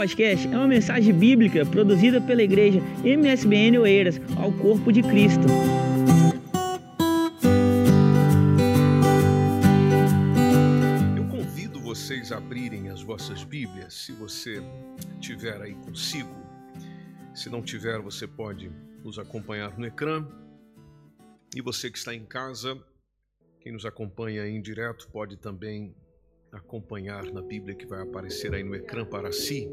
podcast é uma mensagem bíblica produzida pela igreja MSBN Oeiras ao corpo de Cristo. Eu convido vocês a abrirem as vossas Bíblias, se você tiver aí consigo. Se não tiver, você pode nos acompanhar no ecrã. E você que está em casa, quem nos acompanha em direto pode também acompanhar na Bíblia que vai aparecer aí no ecrã para si.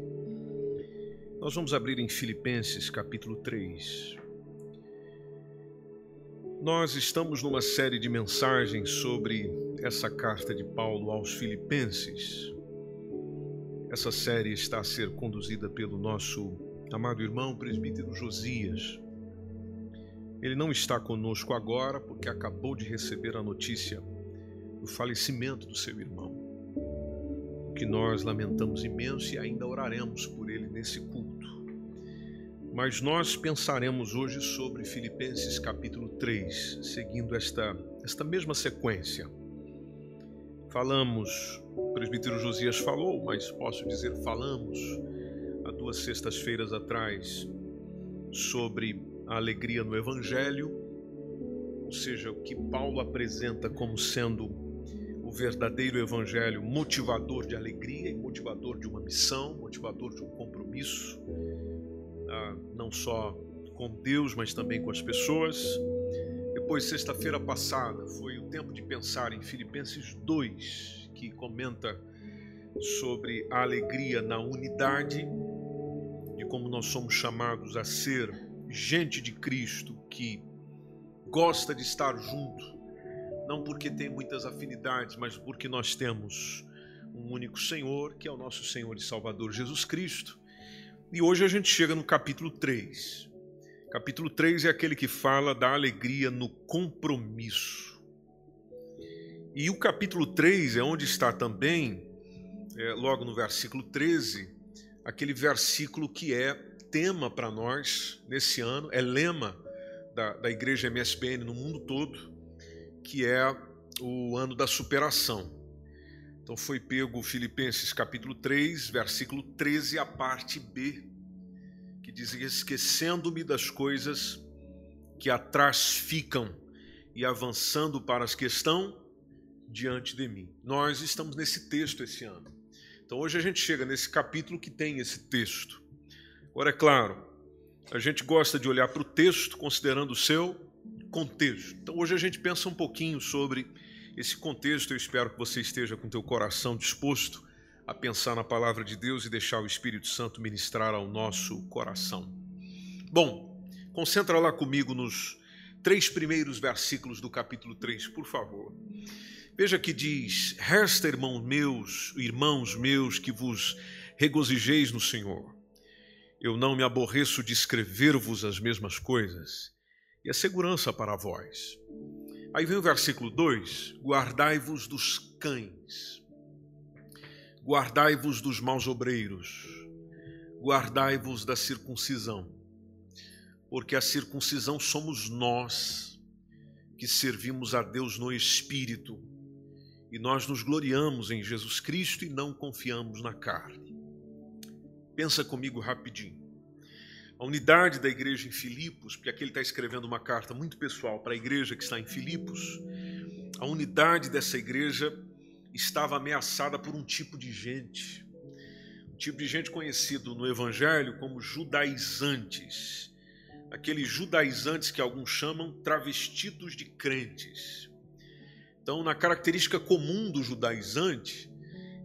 Nós vamos abrir em Filipenses capítulo 3. Nós estamos numa série de mensagens sobre essa carta de Paulo aos Filipenses. Essa série está a ser conduzida pelo nosso amado irmão presbítero Josias. Ele não está conosco agora porque acabou de receber a notícia do falecimento do seu irmão. Que nós lamentamos imenso e ainda oraremos por ele nesse culto. Mas nós pensaremos hoje sobre Filipenses capítulo 3, seguindo esta, esta mesma sequência. Falamos, o presbítero Josias falou, mas posso dizer falamos há duas sextas-feiras atrás sobre a alegria no Evangelho, ou seja, o que Paulo apresenta como sendo o verdadeiro Evangelho motivador de alegria e motivador de uma missão, motivador de um compromisso, ah, não só com Deus, mas também com as pessoas. Depois, sexta-feira passada, foi o tempo de pensar em Filipenses 2, que comenta sobre a alegria na unidade, de como nós somos chamados a ser gente de Cristo que gosta de estar junto, não porque tem muitas afinidades, mas porque nós temos um único Senhor, que é o nosso Senhor e Salvador Jesus Cristo. E hoje a gente chega no capítulo 3. Capítulo 3 é aquele que fala da alegria no compromisso. E o capítulo 3 é onde está também, é, logo no versículo 13, aquele versículo que é tema para nós nesse ano, é lema da, da igreja MSPN no mundo todo, que é o ano da superação. Então foi pego Filipenses capítulo 3, versículo 13, a parte B, que diz: Esquecendo-me das coisas que atrás ficam e avançando para as que estão diante de mim. Nós estamos nesse texto esse ano. Então hoje a gente chega nesse capítulo que tem esse texto. Agora, é claro, a gente gosta de olhar para o texto considerando o seu contexto. Então, hoje a gente pensa um pouquinho sobre esse contexto. Eu espero que você esteja com teu coração disposto a pensar na palavra de Deus e deixar o Espírito Santo ministrar ao nosso coração. Bom, concentra lá comigo nos três primeiros versículos do capítulo 3, por favor. Veja que diz: Resta, irmãos meus, irmãos meus, que vos regozijeis no Senhor. Eu não me aborreço de escrever-vos as mesmas coisas, e a segurança para vós. Aí vem o versículo 2: Guardai-vos dos cães, guardai-vos dos maus obreiros, guardai-vos da circuncisão, porque a circuncisão somos nós que servimos a Deus no Espírito, e nós nos gloriamos em Jesus Cristo e não confiamos na carne. Pensa comigo rapidinho. A unidade da igreja em Filipos, porque aqui ele está escrevendo uma carta muito pessoal para a igreja que está em Filipos, a unidade dessa igreja estava ameaçada por um tipo de gente, um tipo de gente conhecido no Evangelho como judaizantes, aqueles judaizantes que alguns chamam travestidos de crentes. Então, na característica comum do judaizante,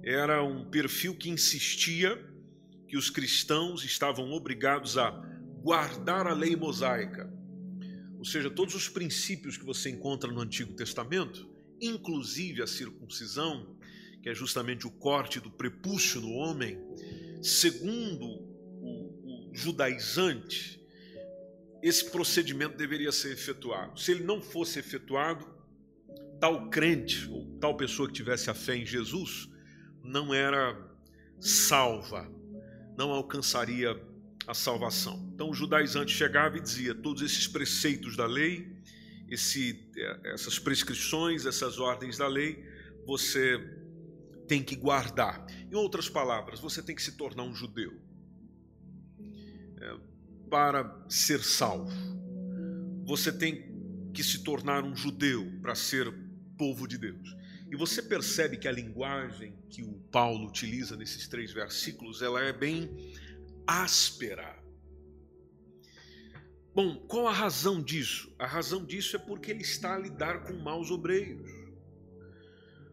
era um perfil que insistia que os cristãos estavam obrigados a guardar a lei mosaica, ou seja, todos os princípios que você encontra no Antigo Testamento, inclusive a circuncisão, que é justamente o corte do prepúcio no homem, segundo o, o judaizante, esse procedimento deveria ser efetuado. Se ele não fosse efetuado, tal crente ou tal pessoa que tivesse a fé em Jesus não era salva, não alcançaria a salvação. Então o judaizante chegava e dizia: todos esses preceitos da lei, esse, é, essas prescrições, essas ordens da lei, você tem que guardar. Em outras palavras, você tem que se tornar um judeu. para ser salvo. Você tem que se tornar um judeu para ser povo de Deus. E você percebe que a linguagem que o Paulo utiliza nesses três versículos, ela é bem áspera. Bom, qual a razão disso? A razão disso é porque ele está a lidar com maus obreiros.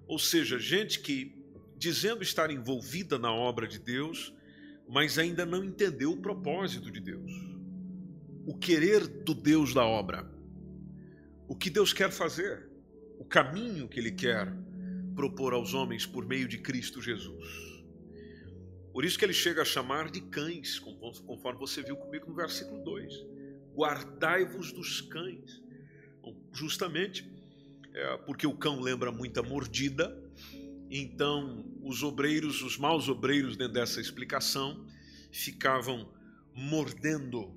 Ou seja, gente que, dizendo estar envolvida na obra de Deus, mas ainda não entendeu o propósito de Deus, o querer do Deus da obra, o que Deus quer fazer, o caminho que Ele quer propor aos homens por meio de Cristo Jesus. Por isso que ele chega a chamar de cães, conforme você viu comigo no versículo 2. Guardai-vos dos cães. Justamente é, porque o cão lembra muita mordida, então os obreiros, os maus obreiros dentro dessa explicação, ficavam mordendo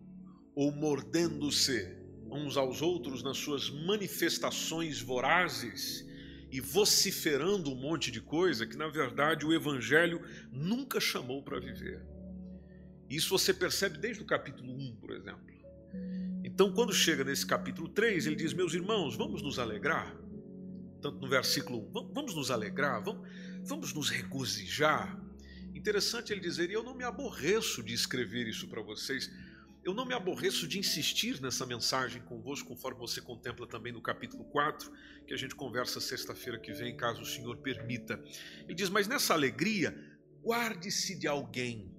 ou mordendo-se uns aos outros nas suas manifestações vorazes e vociferando um monte de coisa que, na verdade, o Evangelho nunca chamou para viver. Isso você percebe desde o capítulo 1, por exemplo. Então, quando chega nesse capítulo 3, ele diz: Meus irmãos, vamos nos alegrar. Tanto no versículo 1, vamos nos alegrar, vamos, vamos nos regozijar. Interessante ele dizer: E eu não me aborreço de escrever isso para vocês eu não me aborreço de insistir nessa mensagem convosco, conforme você contempla também no capítulo 4, que a gente conversa sexta-feira que vem, caso o Senhor permita. Ele diz: Mas nessa alegria, guarde-se de alguém,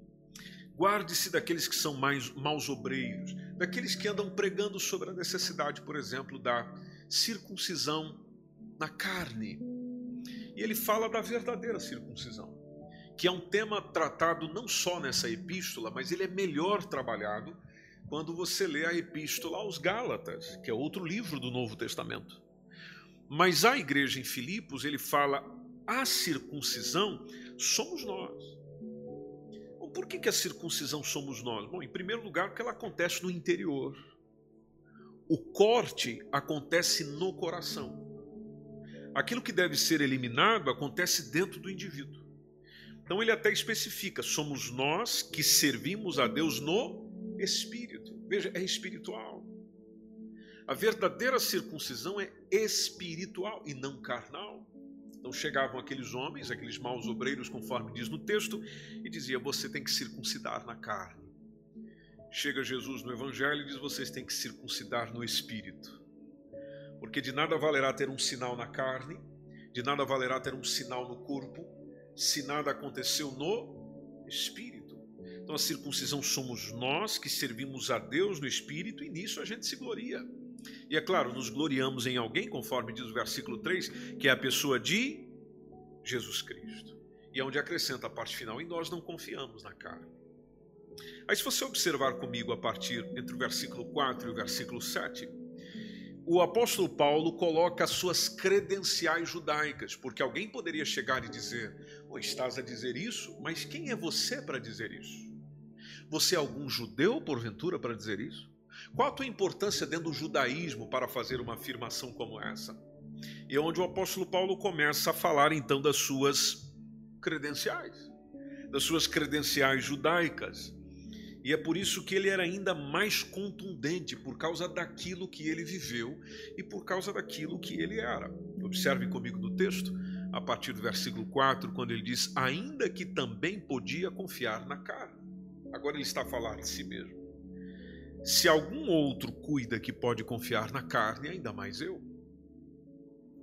guarde-se daqueles que são mais maus obreiros, daqueles que andam pregando sobre a necessidade, por exemplo, da circuncisão na carne. E ele fala da verdadeira circuncisão, que é um tema tratado não só nessa epístola, mas ele é melhor trabalhado quando você lê a epístola aos Gálatas, que é outro livro do Novo Testamento. Mas a igreja em Filipos, ele fala: a circuncisão somos nós. Bom, por que, que a circuncisão somos nós? Bom, em primeiro lugar, porque ela acontece no interior. O corte acontece no coração. Aquilo que deve ser eliminado acontece dentro do indivíduo. Então ele até especifica: somos nós que servimos a Deus no espírito. Veja, é espiritual. A verdadeira circuncisão é espiritual e não carnal. Então chegavam aqueles homens, aqueles maus obreiros, conforme diz no texto, e dizia: você tem que circuncidar na carne. Chega Jesus no Evangelho e diz: vocês têm que circuncidar no espírito. Porque de nada valerá ter um sinal na carne, de nada valerá ter um sinal no corpo, se nada aconteceu no espírito. Então a circuncisão somos nós que servimos a Deus no Espírito e nisso a gente se gloria. E é claro, nos gloriamos em alguém, conforme diz o versículo 3, que é a pessoa de Jesus Cristo. E é onde acrescenta a parte final, e nós não confiamos na carne. Aí, se você observar comigo a partir entre o versículo 4 e o versículo 7, o apóstolo Paulo coloca as suas credenciais judaicas, porque alguém poderia chegar e dizer: oh, estás a dizer isso, mas quem é você para dizer isso? Você é algum judeu, porventura, para dizer isso? Qual a tua importância dentro do judaísmo para fazer uma afirmação como essa? E é onde o apóstolo Paulo começa a falar então das suas credenciais, das suas credenciais judaicas. E é por isso que ele era ainda mais contundente, por causa daquilo que ele viveu e por causa daquilo que ele era. Observe comigo no texto, a partir do versículo 4, quando ele diz: Ainda que também podia confiar na carne. Agora ele está a falar de si mesmo. Se algum outro cuida que pode confiar na carne, ainda mais eu.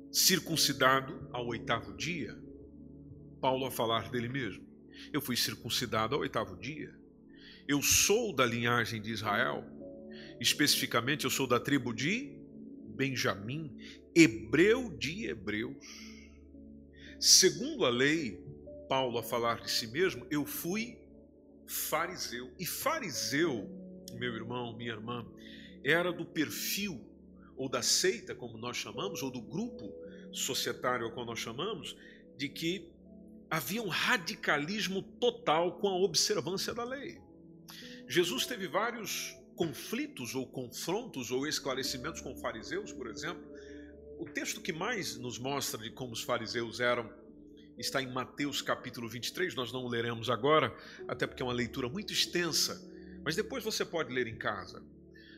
Circuncidado ao oitavo dia, Paulo a falar dele mesmo. Eu fui circuncidado ao oitavo dia. Eu sou da linhagem de Israel. Especificamente, eu sou da tribo de Benjamim, hebreu de hebreus. Segundo a lei, Paulo a falar de si mesmo, eu fui fariseu. E fariseu, meu irmão, minha irmã, era do perfil ou da seita, como nós chamamos, ou do grupo societário, como nós chamamos, de que havia um radicalismo total com a observância da lei. Jesus teve vários conflitos ou confrontos ou esclarecimentos com fariseus, por exemplo. O texto que mais nos mostra de como os fariseus eram está em Mateus capítulo 23, nós não o leremos agora, até porque é uma leitura muito extensa, Mas depois você pode ler em casa.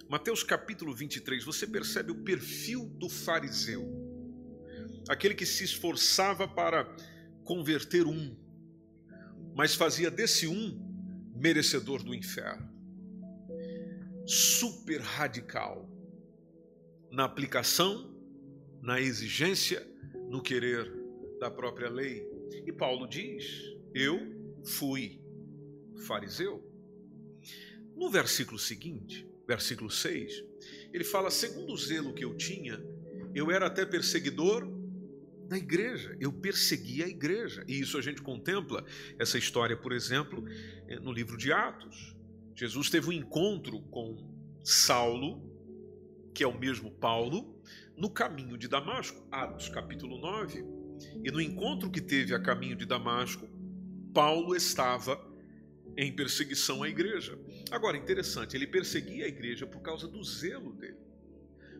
Mateus capítulo 23, você percebe o perfil do fariseu. Aquele que se esforçava para converter um, mas fazia desse um merecedor do inferno. Super radical na aplicação, na exigência, no querer da própria lei. E Paulo diz: Eu fui fariseu. No versículo seguinte, versículo 6, ele fala: segundo o zelo que eu tinha, eu era até perseguidor da igreja, eu perseguia a igreja. E isso a gente contempla, essa história, por exemplo, eh, no livro de Atos. Jesus teve um encontro com Saulo, que é o mesmo Paulo, no caminho de Damasco, Atos capítulo 9. E no encontro que teve a caminho de Damasco, Paulo estava em perseguição à igreja. Agora, interessante, ele perseguia a igreja por causa do zelo dele,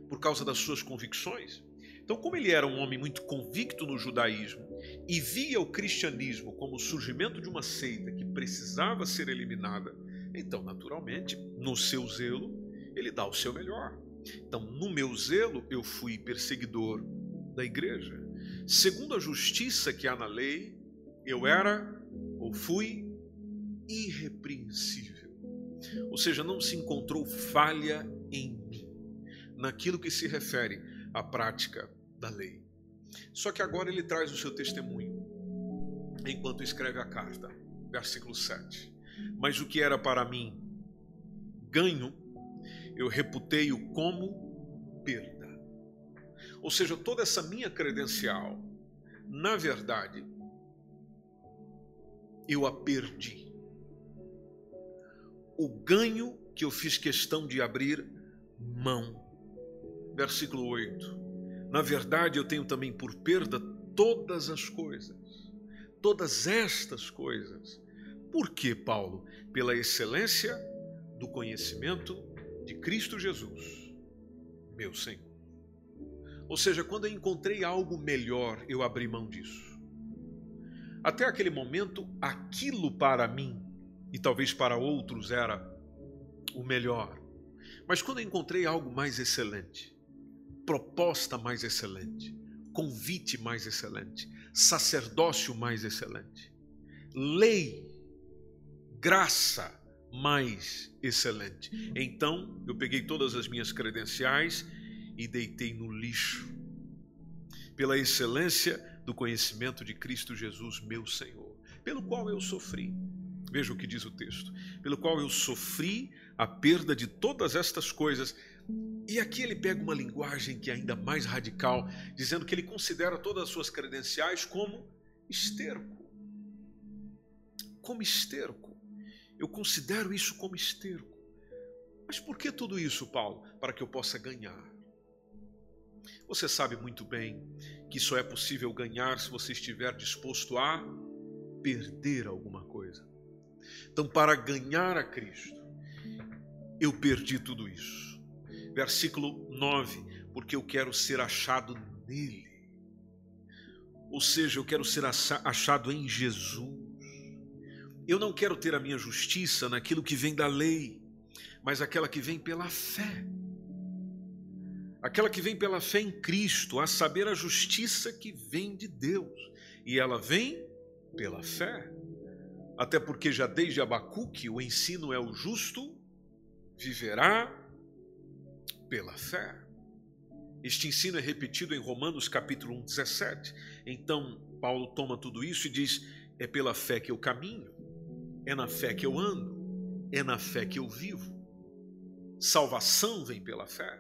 por causa das suas convicções. Então, como ele era um homem muito convicto no judaísmo e via o cristianismo como o surgimento de uma seita que precisava ser eliminada, então, naturalmente, no seu zelo, ele dá o seu melhor. Então, no meu zelo, eu fui perseguidor da igreja. Segundo a justiça que há na lei, eu era ou fui irrepreensível. Ou seja, não se encontrou falha em mim, naquilo que se refere à prática da lei. Só que agora ele traz o seu testemunho, enquanto escreve a carta, versículo 7. Mas o que era para mim ganho, eu reputei-o como perda. Ou seja, toda essa minha credencial, na verdade, eu a perdi o ganho que eu fiz questão de abrir mão. Versículo 8. Na verdade, eu tenho também por perda todas as coisas, todas estas coisas. Por que, Paulo? Pela excelência do conhecimento de Cristo Jesus, meu Senhor. Ou seja, quando eu encontrei algo melhor, eu abri mão disso. Até aquele momento, aquilo para mim e talvez para outros era o melhor. Mas quando eu encontrei algo mais excelente, proposta mais excelente, convite mais excelente, sacerdócio mais excelente, lei, graça mais excelente. Então eu peguei todas as minhas credenciais e deitei no lixo, pela excelência do conhecimento de Cristo Jesus, meu Senhor, pelo qual eu sofri Veja o que diz o texto: pelo qual eu sofri a perda de todas estas coisas. E aqui ele pega uma linguagem que é ainda mais radical, dizendo que ele considera todas as suas credenciais como esterco. Como esterco. Eu considero isso como esterco. Mas por que tudo isso, Paulo? Para que eu possa ganhar. Você sabe muito bem que só é possível ganhar se você estiver disposto a perder alguma coisa. Então, para ganhar a Cristo, eu perdi tudo isso. Versículo 9: porque eu quero ser achado nele. Ou seja, eu quero ser achado em Jesus. Eu não quero ter a minha justiça naquilo que vem da lei, mas aquela que vem pela fé. Aquela que vem pela fé em Cristo, a saber, a justiça que vem de Deus. E ela vem pela fé. Até porque já desde Abacuque o ensino é o justo viverá pela fé. Este ensino é repetido em Romanos capítulo 1, 17. Então, Paulo toma tudo isso e diz: é pela fé que eu caminho, é na fé que eu ando, é na fé que eu vivo. Salvação vem pela fé,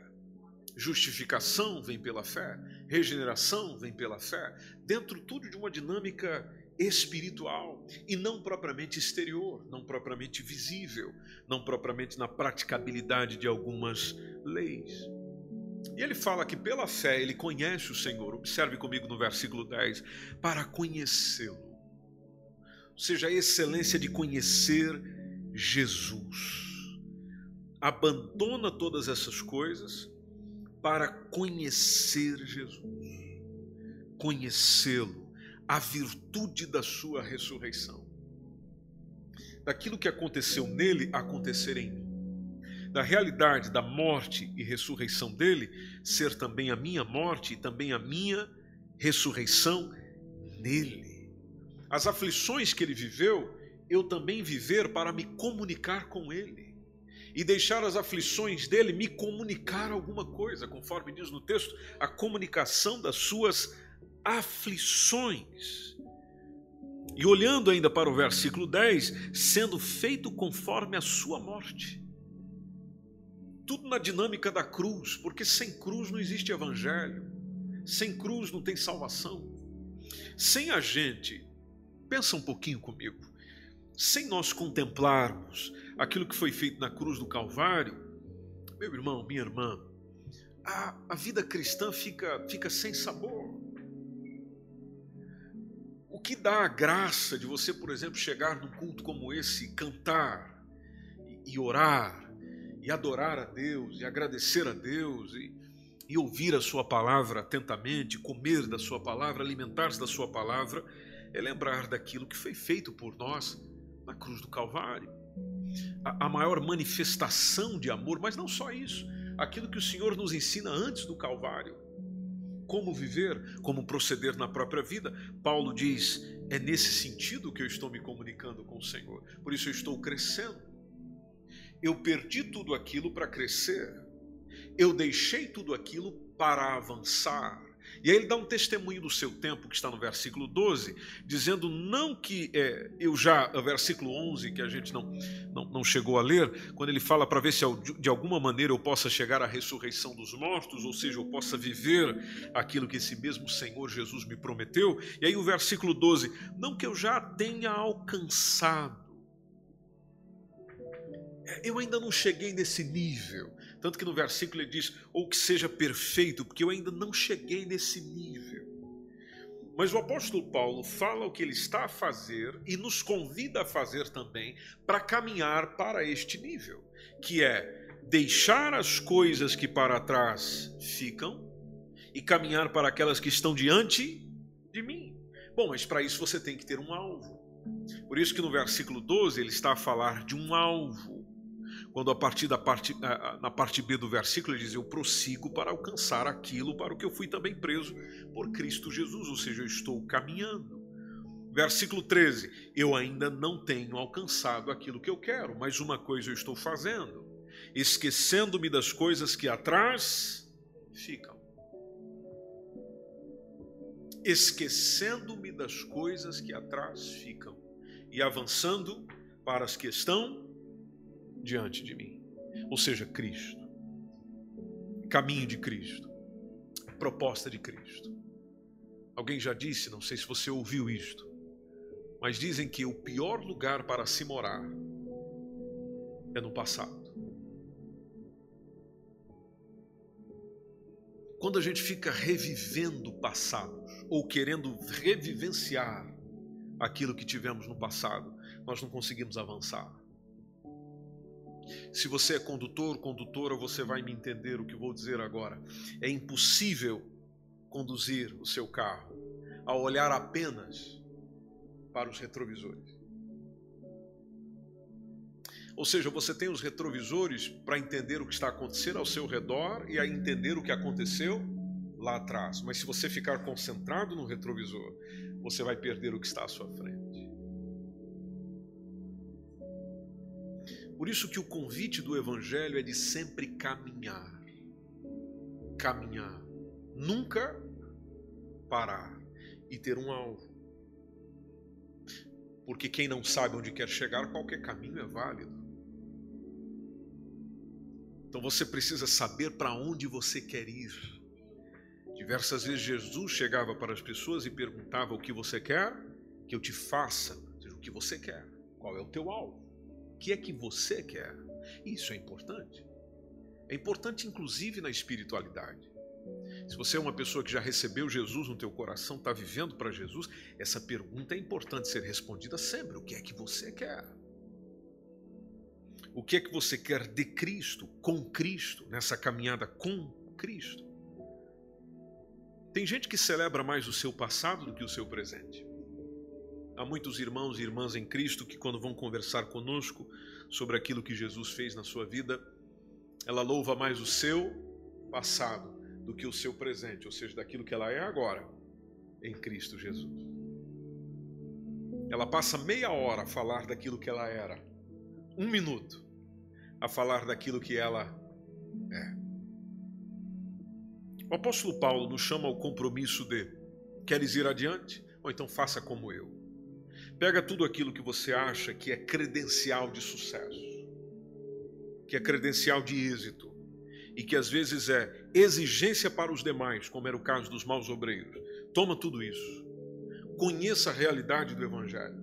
justificação vem pela fé, regeneração vem pela fé, dentro tudo de uma dinâmica espiritual e não propriamente exterior, não propriamente visível, não propriamente na praticabilidade de algumas leis. E ele fala que pela fé ele conhece o Senhor. Observe comigo no versículo 10, para conhecê-lo. Ou seja, a excelência de conhecer Jesus. Abandona todas essas coisas para conhecer Jesus. Conhecê-lo a virtude da sua ressurreição. daquilo que aconteceu nele acontecer em mim. Da realidade da morte e ressurreição dele ser também a minha morte e também a minha ressurreição nele. As aflições que ele viveu, eu também viver para me comunicar com ele. E deixar as aflições dele me comunicar alguma coisa, conforme diz no texto, a comunicação das suas aflições. E olhando ainda para o versículo 10, sendo feito conforme a sua morte. Tudo na dinâmica da cruz, porque sem cruz não existe evangelho, sem cruz não tem salvação. Sem a gente, pensa um pouquinho comigo, sem nós contemplarmos aquilo que foi feito na cruz do Calvário, meu irmão, minha irmã, a, a vida cristã fica, fica sem sabor. Que dá a graça de você, por exemplo, chegar num culto como esse, cantar e, orar e adorar a Deus e agradecer a Deus e, e ouvir a Sua palavra atentamente, comer da Sua palavra, alimentar-se da Sua palavra, é lembrar daquilo que foi feito por nós na cruz do Calvário. A, a maior manifestação de amor, mas não só isso, aquilo que o Senhor nos ensina antes do Calvário como viver, como proceder na própria vida. Paulo diz: é nesse sentido que eu estou me comunicando com o Senhor. Por isso eu estou crescendo. Eu perdi tudo aquilo para crescer. Eu deixei tudo aquilo para avançar. E aí ele dá um testemunho do seu tempo, que está no versículo 12, dizendo não que é, eu já, o versículo 11, que a gente não, não, não chegou a ler, quando ele fala para ver se de alguma maneira eu possa chegar à ressurreição dos mortos, ou seja, eu possa viver aquilo que esse mesmo Senhor Jesus me prometeu. E aí o versículo 12, não que eu já tenha alcançado, é, eu ainda não cheguei nesse nível. Tanto que no versículo ele diz: ou que seja perfeito, porque eu ainda não cheguei nesse nível. Mas o apóstolo Paulo fala o que ele está a fazer e nos convida a fazer também para caminhar para este nível, que é deixar as coisas que para trás ficam e caminhar para aquelas que estão diante de mim. Bom, mas para isso você tem que ter um alvo. Por isso que no versículo 12 ele está a falar de um alvo quando a partir da parte, na parte B do versículo ele diz: Eu prossigo para alcançar aquilo para o que eu fui também preso por Cristo Jesus, ou seja, eu estou caminhando. Versículo 13: Eu ainda não tenho alcançado aquilo que eu quero, mas uma coisa eu estou fazendo, esquecendo-me das coisas que atrás ficam. Esquecendo-me das coisas que atrás ficam e avançando para as que estão diante de mim. Ou seja, Cristo. Caminho de Cristo. Proposta de Cristo. Alguém já disse, não sei se você ouviu isto, mas dizem que o pior lugar para se morar é no passado. Quando a gente fica revivendo passados ou querendo revivenciar aquilo que tivemos no passado, nós não conseguimos avançar. Se você é condutor, condutora, você vai me entender o que vou dizer agora. É impossível conduzir o seu carro ao olhar apenas para os retrovisores. Ou seja, você tem os retrovisores para entender o que está acontecendo ao seu redor e a entender o que aconteceu lá atrás. Mas se você ficar concentrado no retrovisor, você vai perder o que está à sua frente. Por isso que o convite do evangelho é de sempre caminhar. Caminhar, nunca parar e ter um alvo. Porque quem não sabe onde quer chegar, qualquer caminho é válido. Então você precisa saber para onde você quer ir. Diversas vezes Jesus chegava para as pessoas e perguntava: O que você quer que eu te faça? Ou seja, o que você quer? Qual é o teu alvo? Que é que você quer? Isso é importante. É importante inclusive na espiritualidade. Se você é uma pessoa que já recebeu Jesus no teu coração, está vivendo para Jesus, essa pergunta é importante ser respondida sempre. O que é que você quer? O que é que você quer de Cristo, com Cristo, nessa caminhada com Cristo? Tem gente que celebra mais o seu passado do que o seu presente. Há muitos irmãos e irmãs em Cristo que, quando vão conversar conosco sobre aquilo que Jesus fez na sua vida, ela louva mais o seu passado do que o seu presente, ou seja, daquilo que ela é agora em Cristo Jesus. Ela passa meia hora a falar daquilo que ela era, um minuto a falar daquilo que ela é. O apóstolo Paulo nos chama ao compromisso de: queres ir adiante? Ou então faça como eu. Pega tudo aquilo que você acha que é credencial de sucesso, que é credencial de êxito, e que às vezes é exigência para os demais, como era o caso dos maus obreiros. Toma tudo isso. Conheça a realidade do Evangelho.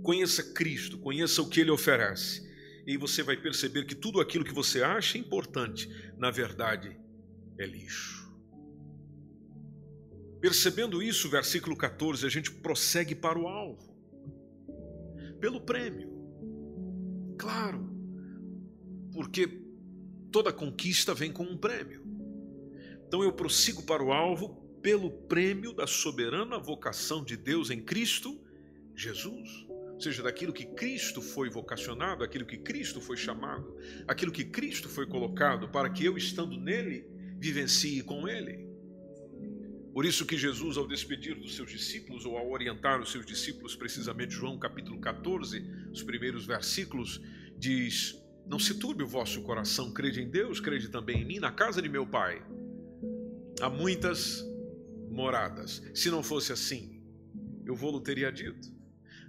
Conheça Cristo, conheça o que ele oferece. E você vai perceber que tudo aquilo que você acha importante, na verdade, é lixo. Percebendo isso, versículo 14, a gente prossegue para o alvo. Pelo prêmio. Claro, porque toda conquista vem com um prêmio. Então eu prossigo para o alvo pelo prêmio da soberana vocação de Deus em Cristo Jesus. Ou seja, daquilo que Cristo foi vocacionado, aquilo que Cristo foi chamado, aquilo que Cristo foi colocado para que eu, estando nele, vivencie com ele. Por isso que Jesus, ao despedir dos seus discípulos, ou ao orientar os seus discípulos, precisamente João capítulo 14, os primeiros versículos, diz: Não se turbe o vosso coração, crede em Deus, crede também em mim, na casa de meu Pai. Há muitas moradas. Se não fosse assim, eu vou-lo teria dito.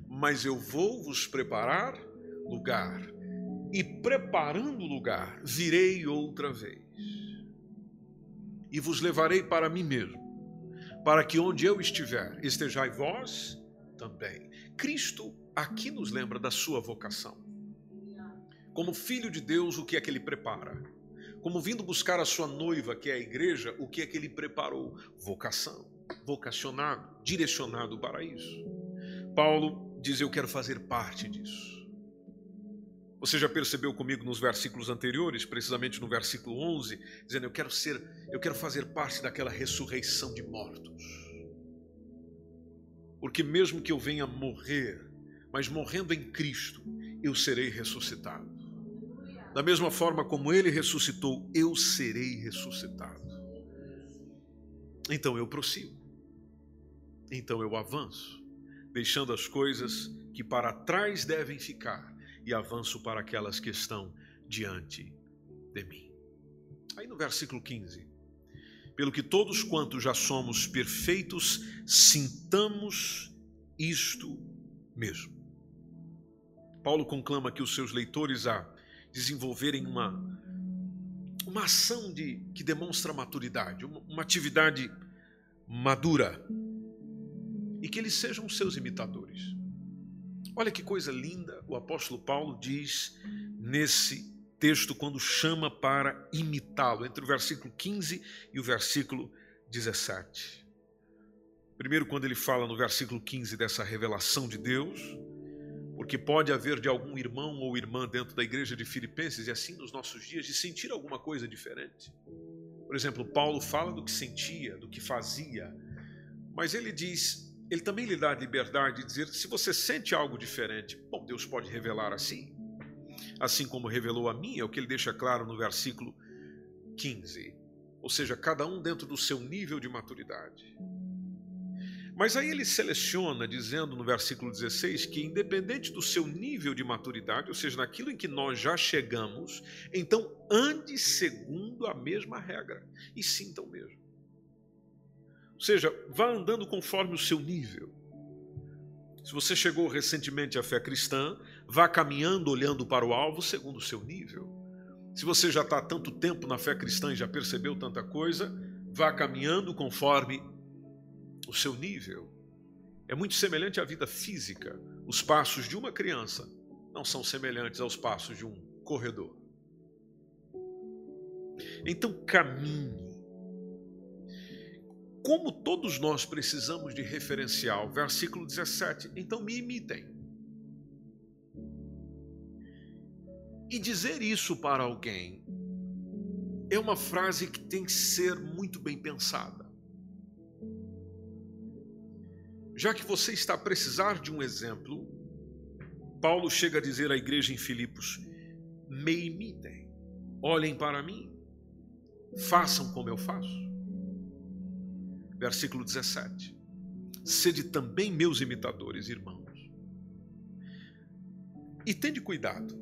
Mas eu vou vos preparar lugar. E preparando lugar, virei outra vez. E vos levarei para mim mesmo, para que onde eu estiver, estejai vós também. Cristo aqui nos lembra da sua vocação. Como filho de Deus, o que é que ele prepara? como vindo buscar a sua noiva, que é a igreja, o que é que ele preparou? Vocação, vocacionado, direcionado para isso. Paulo diz: Eu quero fazer parte disso. Você já percebeu comigo nos versículos anteriores, precisamente no versículo 11, dizendo: Eu quero ser, eu quero fazer parte daquela ressurreição de mortos. Porque mesmo que eu venha morrer, mas morrendo em Cristo, eu serei ressuscitado. Da mesma forma como ele ressuscitou, eu serei ressuscitado. Então eu prossigo. Então eu avanço, deixando as coisas que para trás devem ficar e avanço para aquelas que estão diante de mim. Aí no versículo 15: Pelo que todos quantos já somos perfeitos, sintamos isto mesmo. Paulo conclama que os seus leitores a desenvolverem uma, uma ação de, que demonstra maturidade, uma, uma atividade madura e que eles sejam seus imitadores. Olha que coisa linda o apóstolo Paulo diz nesse texto quando chama para imitá-lo, entre o versículo 15 e o versículo 17. Primeiro, quando ele fala no versículo 15 dessa revelação de Deus, porque pode haver de algum irmão ou irmã dentro da igreja de Filipenses e assim nos nossos dias de sentir alguma coisa diferente. Por exemplo, Paulo fala do que sentia, do que fazia, mas ele diz, ele também lhe dá a liberdade de dizer: se você sente algo diferente, bom, Deus pode revelar assim, assim como revelou a mim, é o que ele deixa claro no versículo 15. Ou seja, cada um dentro do seu nível de maturidade. Mas aí ele seleciona, dizendo no versículo 16 que, independente do seu nível de maturidade, ou seja, naquilo em que nós já chegamos, então ande segundo a mesma regra e sinta o mesmo. Ou seja, vá andando conforme o seu nível. Se você chegou recentemente à fé cristã, vá caminhando olhando para o alvo segundo o seu nível. Se você já está há tanto tempo na fé cristã e já percebeu tanta coisa, vá caminhando conforme o seu nível. É muito semelhante à vida física. Os passos de uma criança não são semelhantes aos passos de um corredor. Então caminhe. Como todos nós precisamos de referencial, versículo 17, então me imitem. E dizer isso para alguém é uma frase que tem que ser muito bem pensada. já que você está a precisar de um exemplo, Paulo chega a dizer à igreja em Filipos: me imitem, olhem para mim, façam como eu faço. Versículo 17: Sede também meus imitadores, irmãos. E tende cuidado.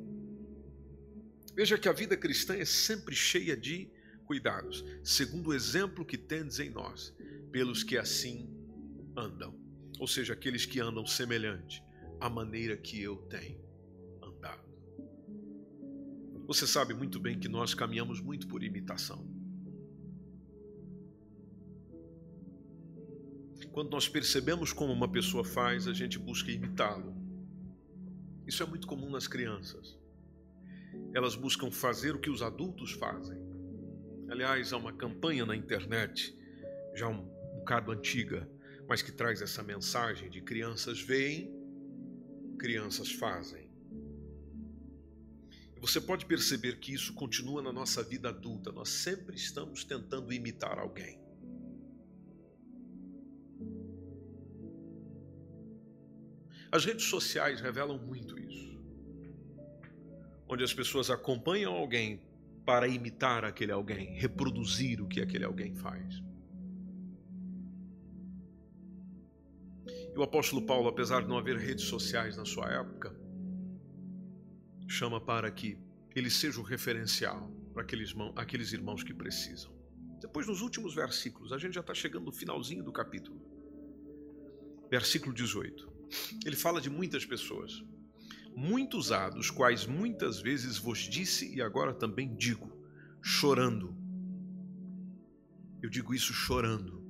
Veja que a vida cristã é sempre cheia de cuidados, segundo o exemplo que tendes em nós, pelos que assim andam, ou seja, aqueles que andam semelhante à maneira que eu tenho andado. Você sabe muito bem que nós caminhamos muito por imitação. Quando nós percebemos como uma pessoa faz, a gente busca imitá-lo. Isso é muito comum nas crianças. Elas buscam fazer o que os adultos fazem. Aliás, há uma campanha na internet, já um bocado antiga, mas que traz essa mensagem de crianças veem, crianças fazem. Você pode perceber que isso continua na nossa vida adulta. Nós sempre estamos tentando imitar alguém. As redes sociais revelam muito isso. Onde as pessoas acompanham alguém para imitar aquele alguém, reproduzir o que aquele alguém faz. E o apóstolo Paulo, apesar de não haver redes sociais na sua época, chama para que ele seja o referencial para aqueles, aqueles irmãos que precisam. Depois, nos últimos versículos, a gente já está chegando no finalzinho do capítulo. Versículo 18. Ele fala de muitas pessoas muitos há, dos quais muitas vezes vos disse e agora também digo, chorando. Eu digo isso chorando,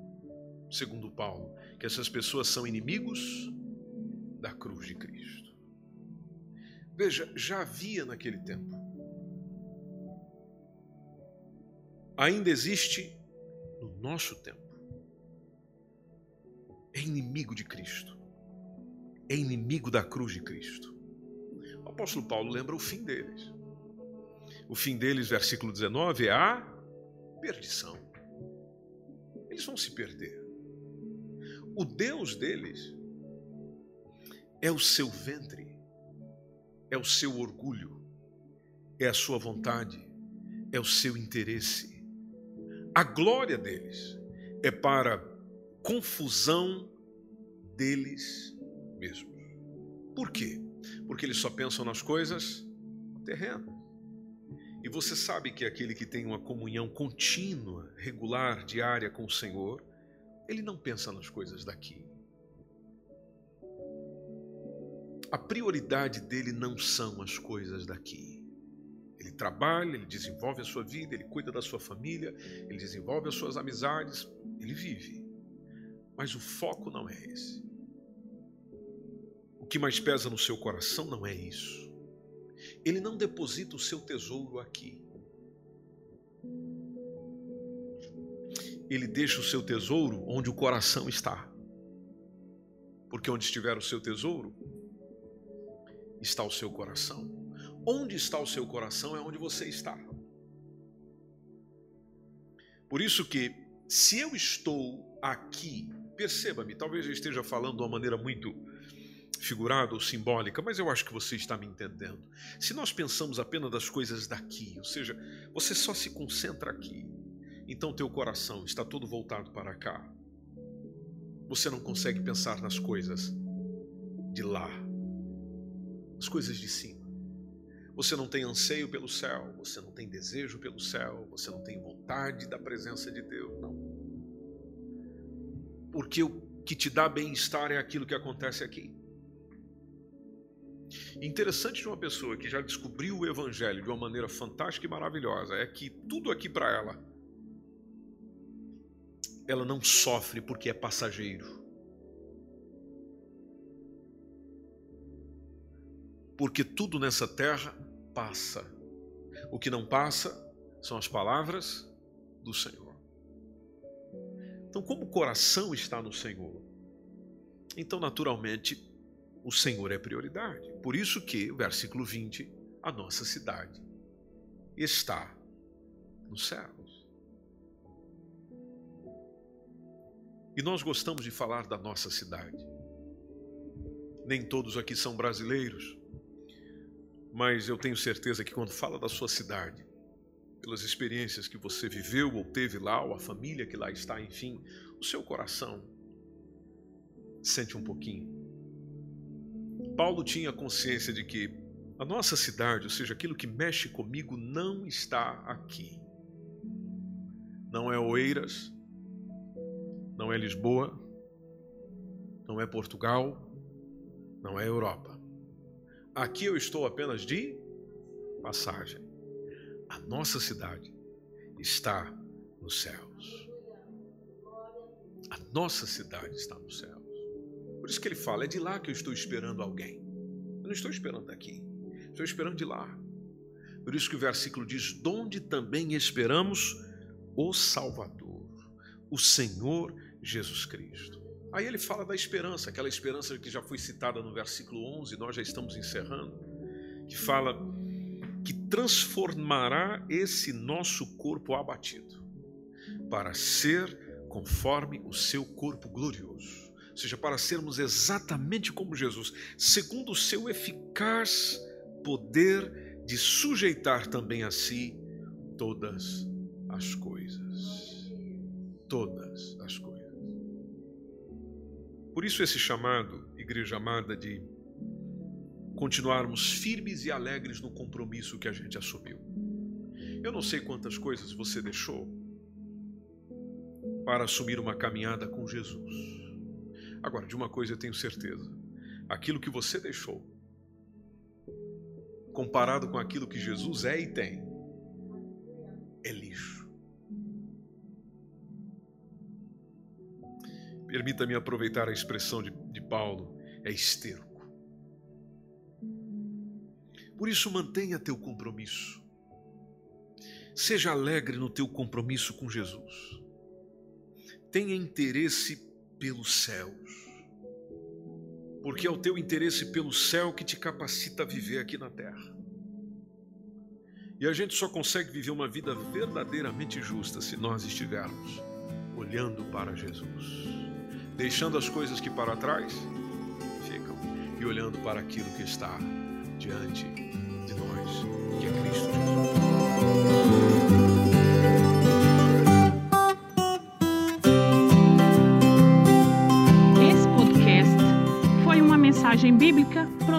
segundo Paulo, que essas pessoas são inimigos da cruz de Cristo. Veja, já havia naquele tempo. Ainda existe no nosso tempo. É inimigo de Cristo. É inimigo da cruz de Cristo apóstolo Paulo lembra o fim deles. O fim deles, versículo 19, é a perdição. Eles vão se perder. O Deus deles é o seu ventre, é o seu orgulho, é a sua vontade, é o seu interesse. A glória deles é para confusão deles mesmos. Por quê? porque eles só pensam nas coisas terrenas. E você sabe que aquele que tem uma comunhão contínua, regular, diária com o Senhor, ele não pensa nas coisas daqui. A prioridade dele não são as coisas daqui. Ele trabalha, ele desenvolve a sua vida, ele cuida da sua família, ele desenvolve as suas amizades, ele vive. Mas o foco não é esse que mais pesa no seu coração não é isso. Ele não deposita o seu tesouro aqui. Ele deixa o seu tesouro onde o coração está. Porque onde estiver o seu tesouro, está o seu coração. Onde está o seu coração é onde você está. Por isso que, se eu estou aqui, perceba-me, talvez eu esteja falando de uma maneira muito figurada ou simbólica, mas eu acho que você está me entendendo. Se nós pensamos apenas das coisas daqui, ou seja, você só se concentra aqui, então teu coração está todo voltado para cá. Você não consegue pensar nas coisas de lá, as coisas de cima. Você não tem anseio pelo céu, você não tem desejo pelo céu, você não tem vontade da presença de Deus, não. Porque o que te dá bem-estar é aquilo que acontece aqui. Interessante de uma pessoa que já descobriu o Evangelho de uma maneira fantástica e maravilhosa é que tudo aqui para ela, ela não sofre porque é passageiro. Porque tudo nessa terra passa. O que não passa são as palavras do Senhor. Então, como o coração está no Senhor, então naturalmente o Senhor é prioridade. Por isso que, versículo 20, a nossa cidade está nos céus. E nós gostamos de falar da nossa cidade. Nem todos aqui são brasileiros, mas eu tenho certeza que quando fala da sua cidade, pelas experiências que você viveu ou teve lá, ou a família que lá está, enfim, o seu coração sente um pouquinho. Paulo tinha consciência de que a nossa cidade, ou seja, aquilo que mexe comigo, não está aqui. Não é Oeiras, não é Lisboa, não é Portugal, não é Europa. Aqui eu estou apenas de passagem. A nossa cidade está nos céus. A nossa cidade está nos céus. Por isso que ele fala: é de lá que eu estou esperando alguém. Eu não estou esperando daqui, estou esperando de lá. Por isso que o versículo diz: donde também esperamos o Salvador, o Senhor Jesus Cristo. Aí ele fala da esperança, aquela esperança que já foi citada no versículo 11, nós já estamos encerrando, que fala que transformará esse nosso corpo abatido para ser conforme o seu corpo glorioso, ou seja, para sermos exatamente como Jesus, segundo o seu eficaz poder de sujeitar também a si todas as coisas. Todas as coisas. Por isso, esse chamado, igreja amada, de continuarmos firmes e alegres no compromisso que a gente assumiu. Eu não sei quantas coisas você deixou para assumir uma caminhada com Jesus. Agora, de uma coisa eu tenho certeza: aquilo que você deixou, comparado com aquilo que Jesus é e tem, é lixo. Permita-me aproveitar a expressão de, de Paulo: é esterco. Por isso, mantenha teu compromisso. Seja alegre no teu compromisso com Jesus. Tenha interesse pelos céus. Porque é o teu interesse pelo céu que te capacita a viver aqui na terra. E a gente só consegue viver uma vida verdadeiramente justa se nós estivermos olhando para Jesus, deixando as coisas que para trás ficam e olhando para aquilo que está diante de nós, que é Cristo Jesus.